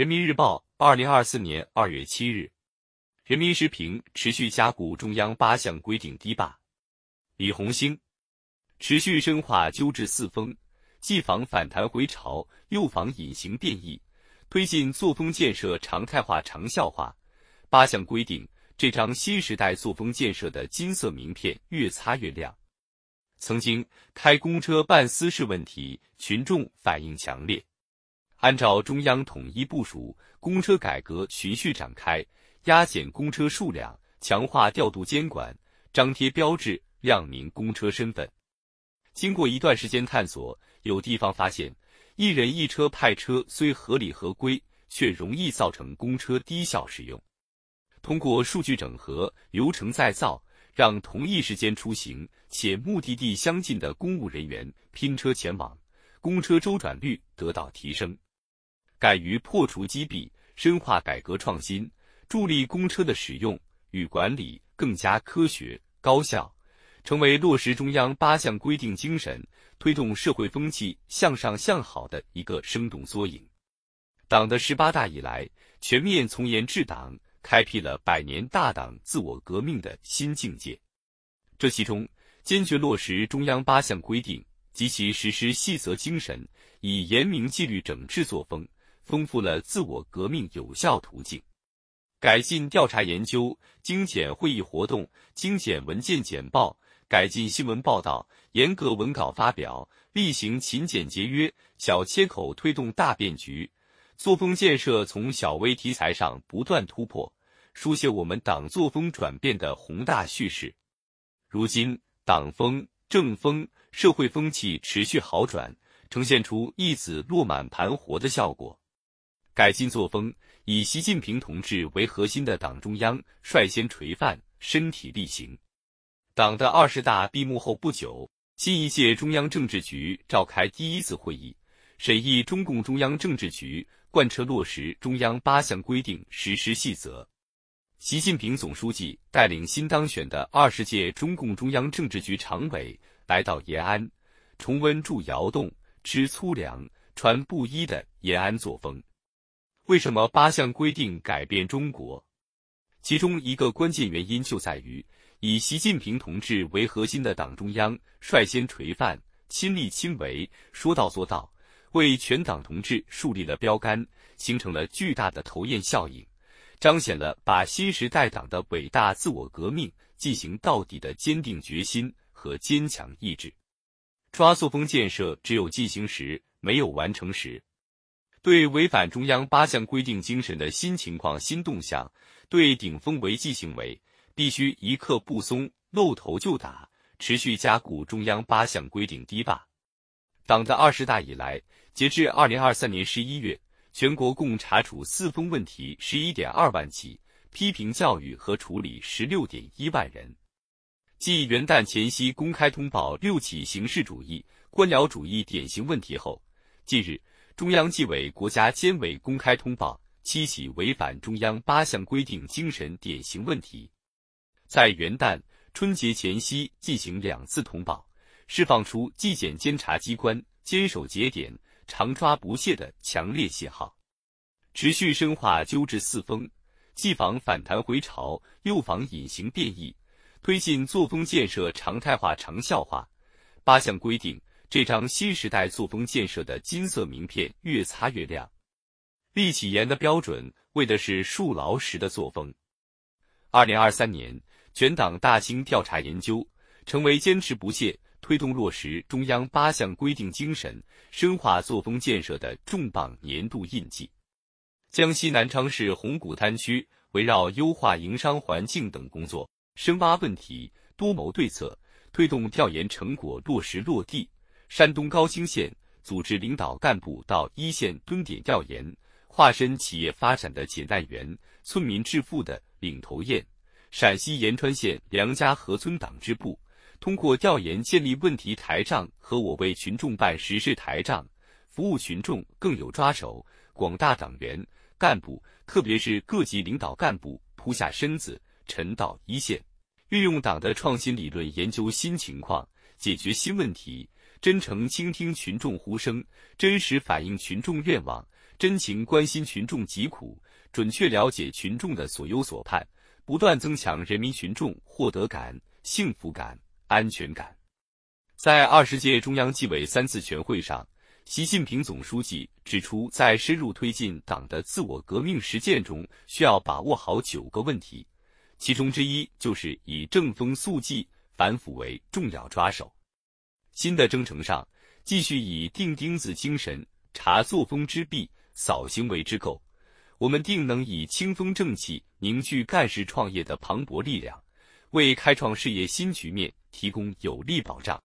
人民日报，二零二四年二月七日。人民时评：持续加固中央八项规定堤坝。李红星，持续深化纠治四风，既防反弹回潮，又防隐形变异，推进作风建设常态化、长效化。八项规定，这张新时代作风建设的金色名片越擦越亮。曾经开公车办私事问题，群众反映强烈。按照中央统一部署，公车改革循序展开，压减公车数量，强化调度监管，张贴标志，亮明公车身份。经过一段时间探索，有地方发现，一人一车派车虽合理合规，却容易造成公车低效使用。通过数据整合、流程再造，让同一时间出行且目的地相近的公务人员拼车前往，公车周转率得到提升。敢于破除积弊，深化改革创新，助力公车的使用与管理更加科学高效，成为落实中央八项规定精神、推动社会风气向上向好的一个生动缩影。党的十八大以来，全面从严治党，开辟了百年大党自我革命的新境界。这其中，坚决落实中央八项规定及其实施细则精神，以严明纪律整治作风。丰富了自我革命有效途径，改进调查研究，精简会议活动，精简文件简报，改进新闻报道，严格文稿发表，厉行勤俭节约，小切口推动大变局。作风建设从小微题材上不断突破，书写我们党作风转变的宏大叙事。如今，党风、政风、社会风气持续好转，呈现出一子落满盘活的效果。改进作风，以习近平同志为核心的党中央率先垂范，身体力行。党的二十大闭幕后不久，新一届中央政治局召开第一次会议，审议中共中央政治局贯彻落实中央八项规定实施细则。习近平总书记带领新当选的二十届中共中央政治局常委来到延安，重温住窑洞、吃粗粮、穿布衣的延安作风。为什么八项规定改变中国？其中一个关键原因就在于，以习近平同志为核心的党中央率先垂范、亲力亲为、说到做到，为全党同志树立了标杆，形成了巨大的头雁效应，彰显了把新时代党的伟大自我革命进行到底的坚定决心和坚强意志。抓作风建设，只有进行时，没有完成时。对违反中央八项规定精神的新情况、新动向，对顶风违纪行为，必须一刻不松，露头就打，持续加固中央八项规定堤坝。党的二十大以来，截至二零二三年十一月，全国共查处四风问题十一点二万起，批评教育和处理十六点一万人。继元旦前夕公开通报六起形式主义、官僚主义典型问题后，近日。中央纪委国家监委公开通报七起违反中央八项规定精神典型问题，在元旦、春节前夕进行两次通报，释放出纪检监察机关坚守节点、常抓不懈的强烈信号。持续深化纠治四风，既防反弹回潮，又防隐形变异，推进作风建设常态化、长效化。八项规定。这张新时代作风建设的金色名片越擦越亮，立起严的标准，为的是树牢实的作风。二零二三年，全党大兴调查研究，成为坚持不懈推动落实中央八项规定精神、深化作风建设的重磅年度印记。江西南昌市红谷滩区围绕优化营商环境等工作，深挖问题，多谋对策，推动调研成果落实落地。山东高青县组织领导干部到一线蹲点调研，化身企业发展的解难员、村民致富的领头雁。陕西延川县梁家河村党支部通过调研建立问题台账和我为群众办实事台账，服务群众更有抓手。广大党员干部，特别是各级领导干部，扑下身子，沉到一线，运用党的创新理论研究新情况，解决新问题。真诚倾听群众呼声，真实反映群众愿望，真情关心群众疾苦，准确了解群众的所忧所盼，不断增强人民群众获得感、幸福感、安全感。在二十届中央纪委三次全会上，习近平总书记指出，在深入推进党的自我革命实践中，需要把握好九个问题，其中之一就是以正风肃纪、反腐为重要抓手。新的征程上，继续以钉钉子精神查作风之弊、扫行为之垢，我们定能以清风正气凝聚干事创业的磅礴力量，为开创事业新局面提供有力保障。